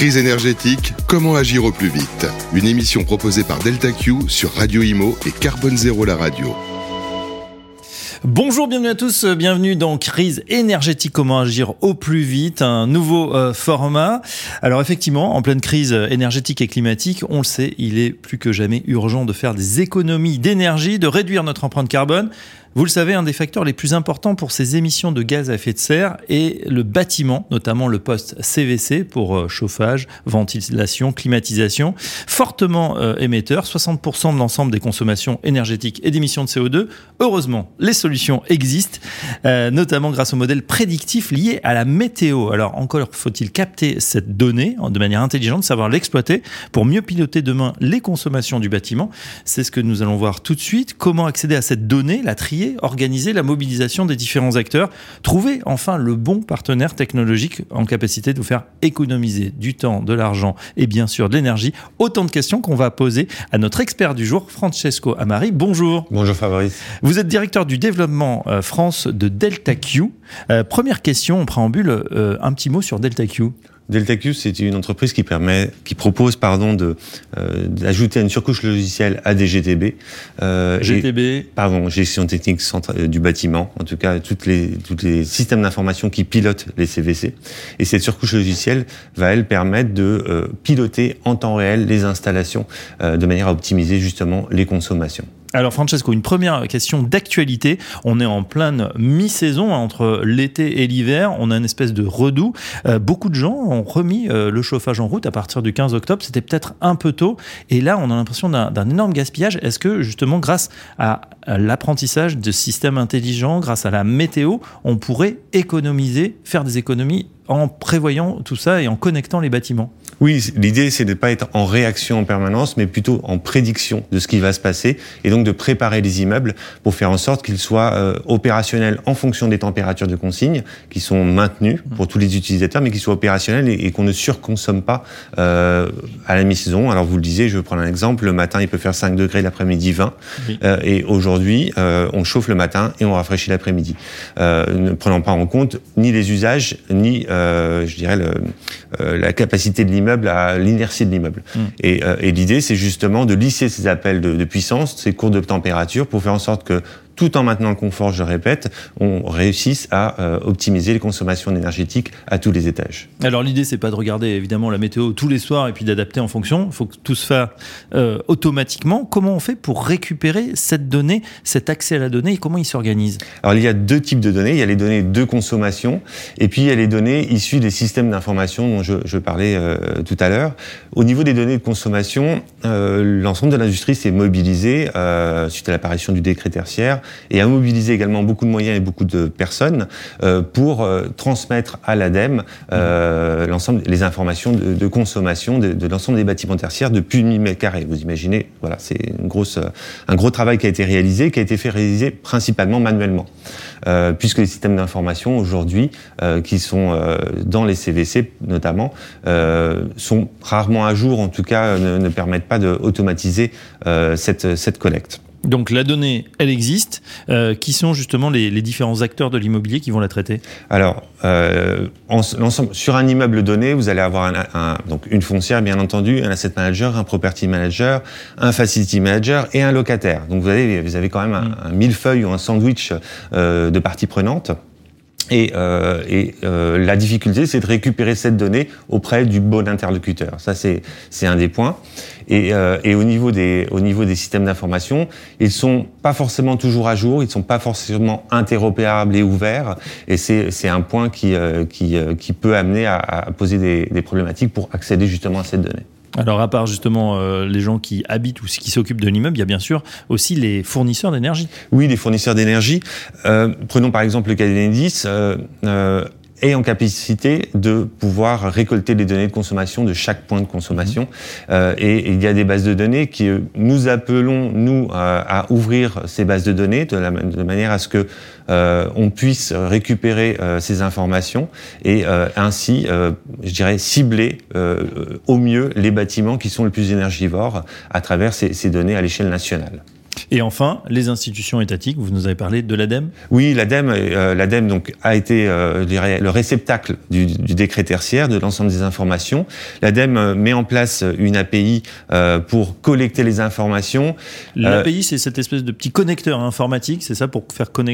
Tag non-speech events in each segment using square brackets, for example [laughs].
Crise énergétique, comment agir au plus vite? Une émission proposée par Delta Q sur Radio Imo et Carbone Zéro la radio. Bonjour, bienvenue à tous, bienvenue dans Crise énergétique, comment agir au plus vite, un nouveau euh, format. Alors effectivement, en pleine crise énergétique et climatique, on le sait, il est plus que jamais urgent de faire des économies d'énergie, de réduire notre empreinte carbone. Vous le savez, un des facteurs les plus importants pour ces émissions de gaz à effet de serre est le bâtiment, notamment le poste CVC pour euh, chauffage, ventilation, climatisation, fortement euh, émetteur, 60% de l'ensemble des consommations énergétiques et d'émissions de CO2. Heureusement, les solutions existent, euh, notamment grâce au modèle prédictif lié à la météo. Alors encore faut-il capter cette donnée de manière intelligente, savoir l'exploiter pour mieux piloter demain les consommations du bâtiment. C'est ce que nous allons voir tout de suite. Comment accéder à cette donnée, la trier organiser la mobilisation des différents acteurs, trouver enfin le bon partenaire technologique en capacité de vous faire économiser du temps, de l'argent et bien sûr de l'énergie. Autant de questions qu'on va poser à notre expert du jour, Francesco Amari. Bonjour. Bonjour Fabrice. Vous êtes directeur du développement euh, France de Delta Q. Euh, première question, en préambule, euh, un petit mot sur Delta Q. DeltaQ, c'est une entreprise qui permet, qui propose, pardon, de euh, d'ajouter une surcouche logicielle à des GTB. Euh, GTB. pardon, gestion technique euh, du bâtiment. En tout cas, toutes les tous les systèmes d'information qui pilotent les CVC. Et cette surcouche logicielle va elle permettre de euh, piloter en temps réel les installations de manière à optimiser justement les consommations. Alors Francesco, une première question d'actualité. On est en pleine mi-saison hein, entre l'été et l'hiver. On a une espèce de redout. Euh, beaucoup de gens ont remis euh, le chauffage en route à partir du 15 octobre. C'était peut-être un peu tôt. Et là, on a l'impression d'un énorme gaspillage. Est-ce que justement, grâce à l'apprentissage de systèmes intelligents, grâce à la météo, on pourrait économiser, faire des économies en prévoyant tout ça et en connectant les bâtiments Oui, l'idée c'est de ne pas être en réaction en permanence, mais plutôt en prédiction de ce qui va se passer et donc de préparer les immeubles pour faire en sorte qu'ils soient euh, opérationnels en fonction des températures de consigne qui sont maintenues mmh. pour tous les utilisateurs, mais qui soient opérationnels et, qu'on ne surconsomme pas euh, à la mi-saison. Alors vous le disiez, je vais prendre un exemple. Le matin, il peut faire 5 degrés, l'après-midi 20. Euh, et aujourd'hui, on chauffe le matin et on rafraîchit l'après-midi. Ne prenant pas en compte ni les usages, ni je dirais, le, euh, la capacité de l'immeuble à l'inertie de l'immeuble. Mm. Et, euh, et l'idée, c'est justement de lisser ces appels de, de puissance, ces courbes de température, pour faire en sorte que tout en maintenant le confort, je répète, on réussisse à euh, optimiser les consommations énergétiques à tous les étages. Alors l'idée, c'est pas de regarder évidemment la météo tous les soirs et puis d'adapter en fonction. Il faut que tout se fasse euh, automatiquement. Comment on fait pour récupérer cette donnée, cet accès à la donnée et comment il s'organise? Alors il y a deux types de données. Il y a les données de consommation et puis il y a les données issues des systèmes d'information dont je, je parlais euh, tout à l'heure. Au niveau des données de consommation, l'ensemble de l'industrie s'est mobilisé suite à l'apparition du décret tertiaire et a mobilisé également beaucoup de moyens et beaucoup de personnes euh, pour euh, transmettre à l'ADEME euh, l'ensemble les informations de, de consommation de, de l'ensemble des bâtiments tertiaires de plus de 1000 mètres carrés. Vous imaginez, voilà, c'est une grosse, un gros travail qui a été réalisé, qui a été fait réaliser principalement manuellement, euh, puisque les systèmes d'information aujourd'hui, euh, qui sont euh, dans les CVC notamment, sont rarement à jour, en tout cas ne, ne permettent pas d'automatiser cette, cette collecte. Donc la donnée, elle existe. Euh, qui sont justement les, les différents acteurs de l'immobilier qui vont la traiter? Alors, euh, en, sur un immeuble donné, vous allez avoir un, un, donc une foncière, bien entendu, un asset manager, un property manager, un facility manager et un locataire. Donc vous avez, vous avez quand même un, mm. un millefeuille ou un sandwich euh, de parties prenantes. Et, euh, et euh, la difficulté, c'est de récupérer cette donnée auprès du bon interlocuteur. Ça, c'est un des points. Et, euh, et, au, niveau des, au niveau des systèmes d'information, ils sont pas forcément toujours à jour, ils sont pas forcément interopérables et ouverts. Et c'est un point qui, euh, qui, euh, qui, peut amener à, à poser des, des problématiques pour accéder justement à cette donnée. Alors, à part justement euh, les gens qui habitent ou qui s'occupent de l'immeuble, il y a bien sûr aussi les fournisseurs d'énergie. Oui, les fournisseurs d'énergie. Euh, prenons par exemple le cas d'Enedis. Euh, est en capacité de pouvoir récolter les données de consommation de chaque point de consommation. Mmh. Euh, et, et, il y a des bases de données qui nous appelons, nous, à, à ouvrir ces bases de données de, la, de manière à ce que euh, on puisse récupérer euh, ces informations et euh, ainsi, euh, je dirais, cibler euh, au mieux les bâtiments qui sont les plus énergivores à travers ces, ces données à l'échelle nationale. Et enfin, les institutions étatiques, vous nous avez parlé de l'ADEME Oui, l'ADEME, euh, l'ADEME donc, a été euh, le réceptacle du, du, décret tertiaire, de l'ensemble des informations. L'ADEME euh, met en place une API euh, pour collecter les informations. L'API, c'est cette espèce de petit connecteur informatique, c'est ça, pour faire connecter...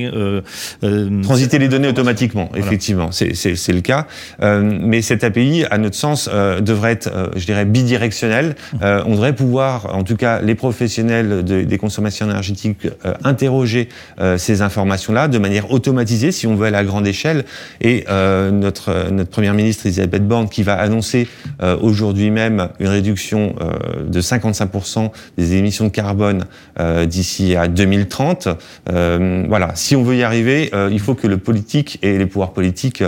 Transiter les données automatiquement, voilà. effectivement, c'est le cas. mais cette API, à notre sens, devrait être, je dirais, bidirectionnelle. Mmh. on devrait pouvoir, en tout cas, les professionnels de, des consommations énergétique euh, interroger euh, ces informations-là de manière automatisée, si on veut aller à grande échelle. Et euh, notre, notre première ministre Elisabeth Borne, qui va annoncer aujourd'hui même une réduction de 55% des émissions de carbone d'ici à 2030. voilà, si on veut y arriver, il faut que le politique et les pouvoirs politiques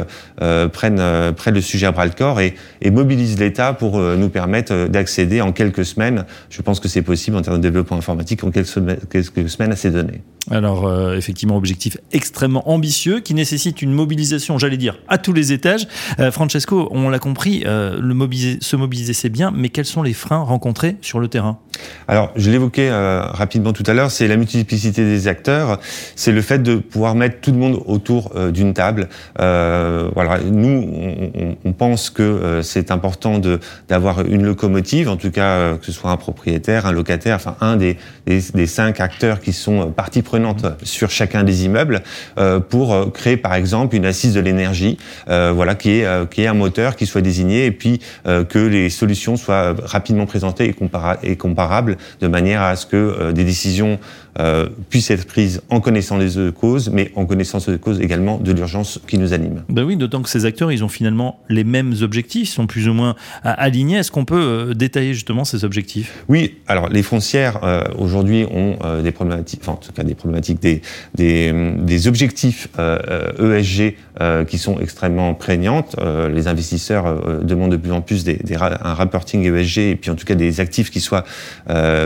prennent, le sujet à bras le corps et, et mobilisent l'État pour nous permettre d'accéder en quelques semaines. Je pense que c'est possible en termes de développement informatique en quelques semaines quelques semaines à ces données. Alors euh, effectivement, objectif extrêmement ambitieux qui nécessite une mobilisation, j'allais dire, à tous les étages. Euh, Francesco, on l'a compris, euh, se mobiliser c'est bien, mais quels sont les freins rencontrés sur le terrain? Alors je l'évoquais euh, rapidement tout à l'heure, c'est la multiplicité des acteurs, c'est le fait de pouvoir mettre tout le monde autour euh, d'une table. voilà, nous on, pense que c'est important de d'avoir une locomotive, en tout cas que ce soit un propriétaire, un locataire, enfin un des, cinq acteurs qui sont partie prenante sur chacun des immeubles euh, pour euh, créer par exemple une assise de l'énergie, euh, voilà, qui est qui est un moteur qui soit désigné et puis que les solutions soient rapidement présentées et, compara et de manière à ce que des décisions euh, puissent être prises en connaissant les causes, mais en connaissance des causes également de l'urgence qui nous anime. Ben oui, d'autant que ces acteurs, ils ont finalement les mêmes objectifs, sont plus ou moins alignés. Est-ce qu'on peut euh, détailler justement ces objectifs? Oui, alors les foncières euh, aujourd'hui ont euh, des problématiques, enfin en tout cas des problématiques, des, des, des objectifs ESG e qui sont extrêmement prégnantes. les investisseurs demandent de plus en plus des, des, un reporting ESG et puis en tout cas des actifs qui soient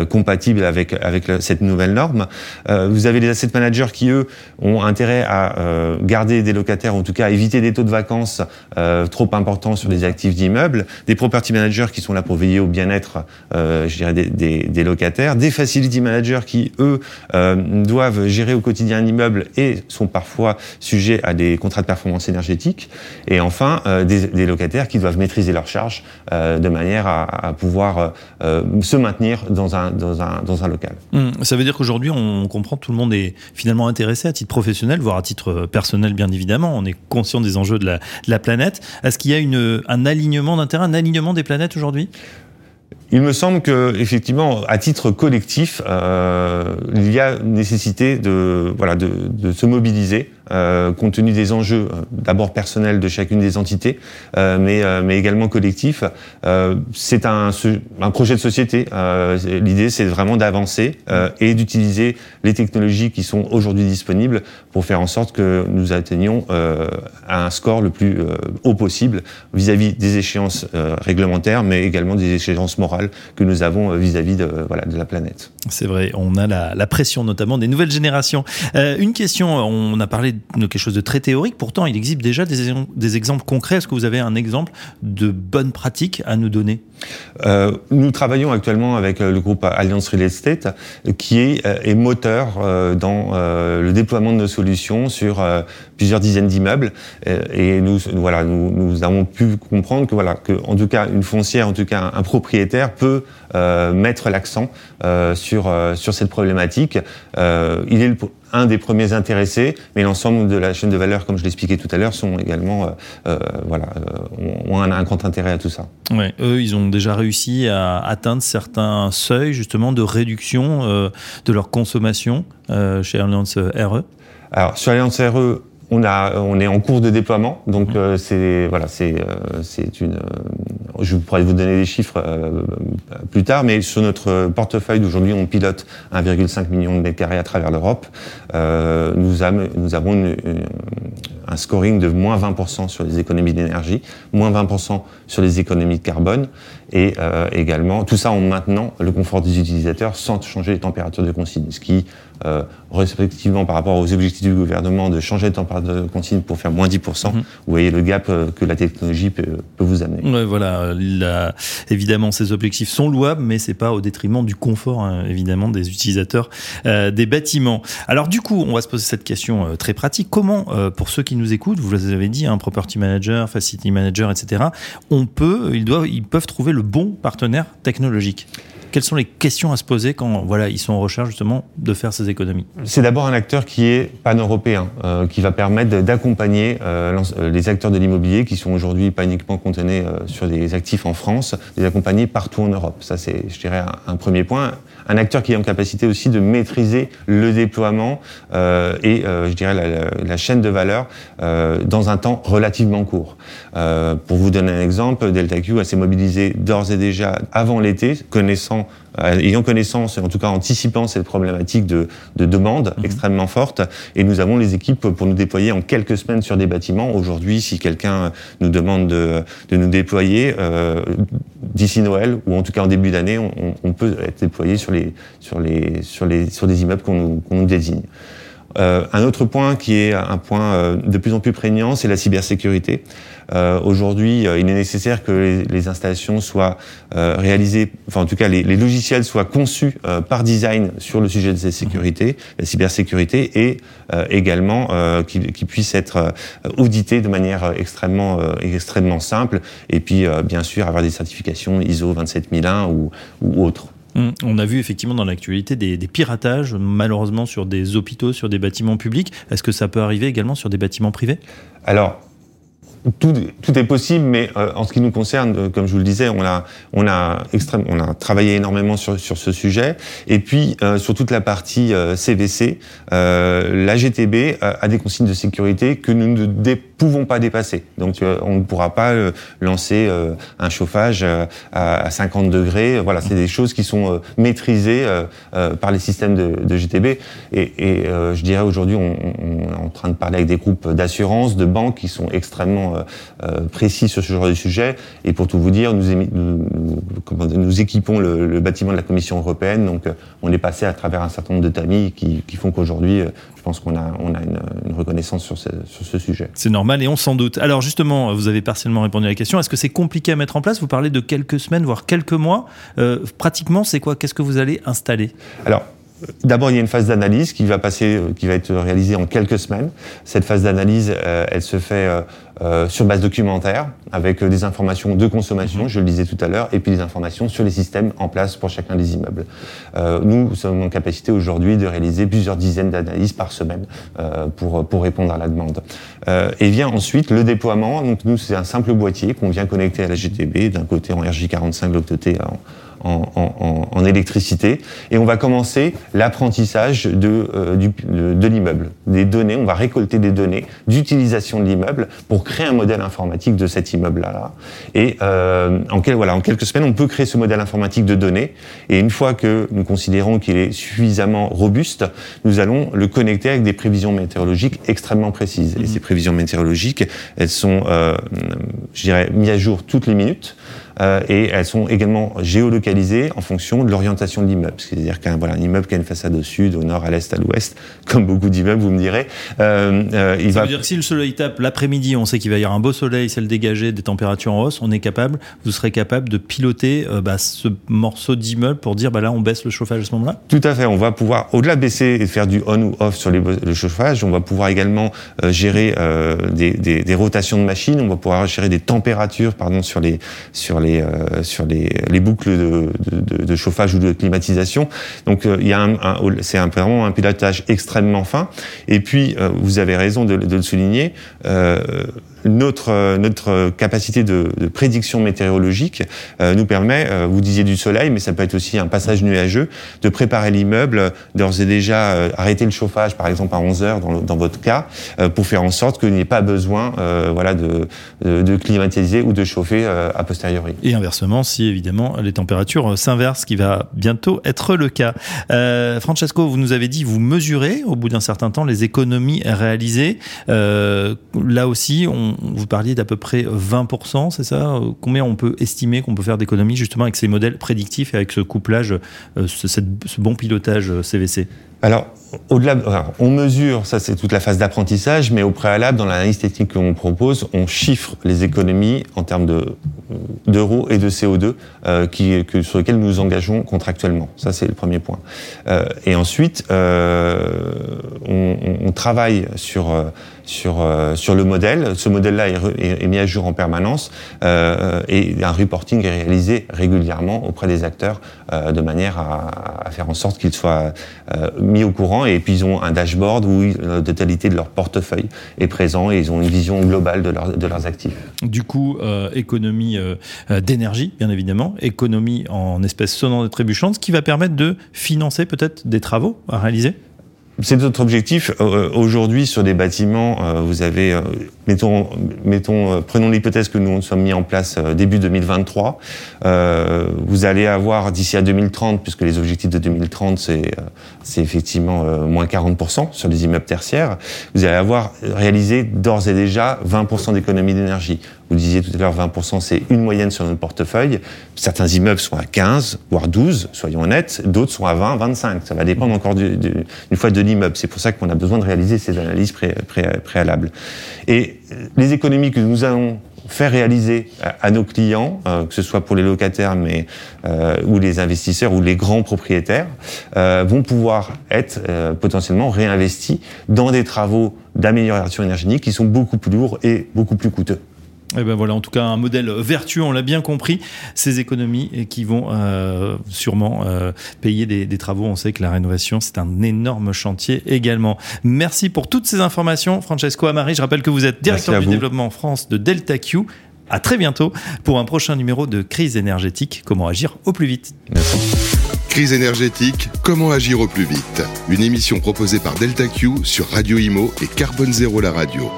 compatibles avec, avec cette nouvelle norme. Euh, vous avez les asset managers qui, eux, ont intérêt à euh, garder des locataires, en tout cas à éviter des taux de vacances euh, trop importants sur les actifs d'immeubles, des property managers qui sont là pour veiller au bien-être, des, locataires, des facility managers qui, eux, doivent gérer au quotidien un immeuble et sont parfois sujets à des contrats de performance énergétique, et enfin, des, locataires qui doivent maîtriser leurs charges de manière à, pouvoir se maintenir dans un, local. Mmh, ça veut dire qu'aujourd'hui, on comprend tout le monde est finalement intéressé à titre professionnel, voire à titre personnel, bien évidemment. On est conscient des enjeux de la, planète. Est-ce qu'il y a un alignement d'intérêt, un alignement des planètes aujourd'hui? Il me semble que, effectivement, à titre collectif, euh, il y a nécessité de, voilà, de se mobiliser euh, compte tenu des enjeux euh, d'abord personnels de chacune des entités, euh, mais, euh, mais également collectifs. Euh, c'est un, un projet de société. L'idée, c'est vraiment d'avancer et d'utiliser les technologies qui sont aujourd'hui disponibles pour faire en sorte que nous atteignions un score le plus haut possible vis-à-vis -vis des échéances réglementaires, mais également des échéances morales que nous avons vis-à-vis -vis de, voilà, de la planète. C'est vrai, on a la, la, pression notamment des nouvelles générations. une question, on a parlé quelque chose de très théorique. Pourtant, il existe déjà des, exemples concrets. Est-ce que vous avez un exemple de bonne pratique à nous donner? Euh, Nous travaillons actuellement avec euh, le groupe Alliance Real Estate, qui est, euh, moteur euh, dans euh, le déploiement de nos solutions sur euh, plusieurs dizaines d'immeubles. Et nous, voilà, nous, avons pu comprendre que, voilà, que, en tout cas, une foncière, en tout cas, un propriétaire peut mettre l'accent sur sur cette problématique. il est le un des premiers intéressés, mais l'ensemble de la chaîne de valeur, comme je l'expliquais tout à l'heure, sont également, euh, euh, voilà, euh, ont un, un, grand intérêt à tout ça. Ouais, eux, ils ont déjà réussi à atteindre certains seuils justement de réduction euh, de leur consommation euh, chez Alliance RE. Alors sur Alliance RE, on, a, on est en cours de déploiement, donc euh, c'est voilà, c'est c'est une. je pourrais vous donner des chiffres euh, plus tard, mais sur notre portefeuille d'aujourd'hui, on pilote 1,5 million de mètres carrés à travers l'Europe. Euh, nous, avons une, une, un scoring de moins 20% sur les économies d'énergie, moins 20% sur les économies de carbone, et euh, également tout ça en maintenant le confort des utilisateurs sans changer les températures de consigne, ce qui euh, respectivement par rapport aux objectifs du gouvernement de changer de température de consigne pour faire moins 10%. Mhm. Vous voyez le gap que la technologie peut, vous amener. Ouais, voilà, évidemment, ces objectifs sont louables, mais c'est pas au détriment du confort, hein, évidemment, des utilisateurs des bâtiments. Alors du coup, on va se poser cette question très pratique. Comment, pour ceux qui nous écoutent, vous l'avez dit, un hein, property manager, facility manager, etc., on peut, ils doivent, ils peuvent trouver le bon partenaire technologique? Quelles sont les questions à se poser quand voilà, ils sont en recherche justement de faire ces économies? C'est d'abord un acteur qui est pan-européen, euh, qui va permettre d'accompagner euh, euh, les acteurs de l'immobilier qui sont aujourd'hui pas uniquement contenus sur des actifs en France, les accompagner partout en Europe. Ça, c'est, je dirais, un, premier point. Un acteur qui est en capacité aussi de maîtriser le déploiement et, je dirais, la, chaîne de valeur dans un temps relativement court. pour vous donner un exemple, DeltaQ s'est mobilisé d'ores et déjà avant l'été, connaissant euh, ayant connaissance, en tout cas anticipant cette problématique de, demande mhm. extrêmement forte. Et nous avons les équipes pour nous déployer en quelques semaines sur des bâtiments. Aujourd'hui, si quelqu'un nous demande de, nous déployer euh, d'ici Noël ou en tout cas en début d'année, on, peut être déployé sur les sur les sur les sur des immeubles qu'on nous désigne. Euh, un autre point qui est un point euh, de plus en plus prégnant, c'est la cybersécurité. Euh, Aujourd'hui, il est nécessaire que les, installations soient réalisées, enfin en tout cas les, logiciels soient conçus par design sur le sujet de la sécurité, la cybersécurité, et également qu'ils qu puissent être audités de manière extrêmement extrêmement simple, et puis bien sûr avoir des certifications ISO 27001 ou, ou autres. Hum, on a vu effectivement dans l'actualité des, piratages, malheureusement sur des hôpitaux, sur des bâtiments publics. Est-ce que ça peut arriver également sur des bâtiments privés? Alors, tout, est possible, mais euh, en ce qui nous concerne, euh, comme je vous le disais, on a, on a, extrême, on a travaillé énormément sur, sur ce sujet. Et puis, euh, sur toute la partie CVC, la GTB a, des consignes de sécurité que nous ne pouvons pas dépasser. Donc, on ne pourra pas lancer un chauffage à, 50 degrés. Voilà, c'est des choses qui sont maîtrisées par les systèmes de, de GTB. Et, et je dirais aujourd'hui, on, on, est en train de parler avec des groupes d'assurance, de banques qui sont extrêmement euh, euh, précis sur ce genre de sujet. Et pour tout vous dire, nous, nous, équipons le, bâtiment de la Commission européenne. Donc, euh, on est passé à travers un certain nombre de tamis qui, font qu'aujourd'hui, je pense qu'on a, on a une, reconnaissance sur ce, sur ce sujet. C'est normal et on s'en doute. Alors justement, vous avez partiellement répondu à la question. Est-ce que c'est compliqué à mettre en place? Vous parlez de quelques semaines, voire quelques mois. pratiquement, c'est quoi? Qu'est-ce que vous allez installer? Alors, D'abord, il y a une phase d'analyse qui va passer, euh, qui va être réalisée en quelques semaines. Cette phase d'analyse, euh, elle se fait euh, sur base documentaire, avec des informations de consommation, mhm. je le disais tout à l'heure, et puis des informations sur les systèmes en place pour chacun des immeubles. nous sommes en capacité aujourd'hui de réaliser plusieurs dizaines d'analyses par semaine pour pour répondre à la demande. et vient ensuite le déploiement. Donc nous, c'est un simple boîtier qu'on vient connecter à la GTB, d'un côté en RJ45, de l'autre côté en en, électricité. Et on va commencer l'apprentissage de, euh, de, l'immeuble, des données. On va récolter des données d'utilisation de l'immeuble pour créer un modèle informatique de cet immeuble-là. Et euh, en, voilà, en quelques semaines, on peut créer ce modèle informatique de données. Et une fois que nous considérons qu'il est suffisamment robuste, nous allons le connecter avec des prévisions météorologiques extrêmement précises. Et mmh. ces prévisions météorologiques, elles sont, euh, je dirais, mises à jour toutes les minutes. Euh, et elles sont également géolocalisées en fonction de l'orientation de l'immeuble. C'est-à-dire qu'un voilà, un immeuble qui a une façade au sud, au nord, à l'est, à l'ouest, [laughs] comme beaucoup d'immeubles, vous me direz. Euh, euh, il Ça va... veut dire que si le soleil tape l'après-midi, on sait qu'il va y avoir un beau soleil, ciel dégagé, des températures en hausse, on est capable, vous serez capable de piloter bah, ce morceau d'immeuble pour dire bah là on baisse le chauffage à ce moment-là? Tout à fait, on va pouvoir, au-delà de baisser et faire du on ou off sur le chauffage, on va pouvoir également gérer des, des, des, rotations de machines, on va pouvoir gérer des températures pardon, sur les, sur les, euh, sur les, les boucles de, chauffage ou de climatisation. Donc euh, il y a un, c'est un, vraiment un pilotage extrêmement fin. Et puis euh, vous avez raison de, le souligner notre capacité de, de prédiction météorologique euh, nous permet, euh, vous disiez du soleil, mais ça peut être aussi un passage nuageux, de préparer l'immeuble, d'ores et déjà arrêter le chauffage, par exemple à 11 heures dans, dans votre cas, pour faire en sorte qu'il n'y ait pas besoin voilà, de, de, climatiser ou de chauffer a posteriori. Et inversement, si évidemment les températures s'inversent, ce qui va bientôt être le cas. Francesco, vous nous avez dit, vous mesurez au bout d'un certain temps les économies réalisées. là aussi, on, vous parliez d'à peu près 20%, c'est ça? Combien on peut estimer qu'on peut faire d'économies justement avec ces modèles prédictifs et avec ce couplage, euh, ce, bon pilotage CVC euh, Alors, au-delà, on mesure, ça c'est toute la phase d'apprentissage, mais au préalable, dans l'analyse technique qu'on propose, on chiffre les économies en termes de, d'euros et de CO2 euh, sur lesquels nous nous engageons contractuellement. Ça c'est le premier point. Euh, et ensuite, euh, on, travaille sur sur, sur le modèle. Ce modèle-là est, mis à jour en permanence et un reporting est réalisé régulièrement auprès des acteurs de manière à, faire en sorte qu'ils soient euh, mis au courant et puis ils ont un dashboard où la totalité de leur portefeuille est présent et ils ont une vision globale de, leur, de leurs actifs. Du coup, euh, économie d'énergie, bien évidemment, économie en espèces sonnantes et trébuchantes, ce qui va permettre de financer peut-être des travaux à réaliser? C'est notre objectif. Euh, aujourd'hui, sur des bâtiments, euh, vous avez, euh, mettons, mettons prenons l'hypothèse que nous nous sommes mis en place début 2023. vous allez avoir d'ici à 2030, puisque les objectifs de 2030, c'est c'est effectivement moins 40% sur les immeubles tertiaires, vous allez avoir réalisé d'ores et déjà 20% d'économie d'énergie. Vous disiez tout à l'heure, 20%, c'est une moyenne sur notre portefeuille. Certains immeubles sont à 15, voire 12, soyons honnêtes. D'autres sont à 20, 25. Ça va dépendre encore du, du, une fois de l'immeuble. C'est pour ça qu'on a besoin de réaliser ces analyses pré, pré, préalables. Et les économies que nous allons faire réaliser à, nos clients, euh, que ce soit pour les locataires mais euh, ou les investisseurs ou les grands propriétaires, euh, vont pouvoir être potentiellement réinvestis dans des travaux d'amélioration énergétique qui sont beaucoup plus lourds et beaucoup plus coûteux. Et eh ben voilà, en tout cas un modèle vertueux, on l'a bien compris, ces économies et qui vont euh, sûrement euh, payer des, des, travaux. On sait que la rénovation c'est un énorme chantier également. Merci pour toutes ces informations, Francesco Amari. Je rappelle que vous êtes directeur du développement en France de Delta Q. À très bientôt pour un prochain numéro de Crise énergétique. Comment agir au plus vite. Merci. Crise énergétique, comment agir au plus vite Une émission proposée par Delta Q sur Radio Imo et Carbone Zéro la radio.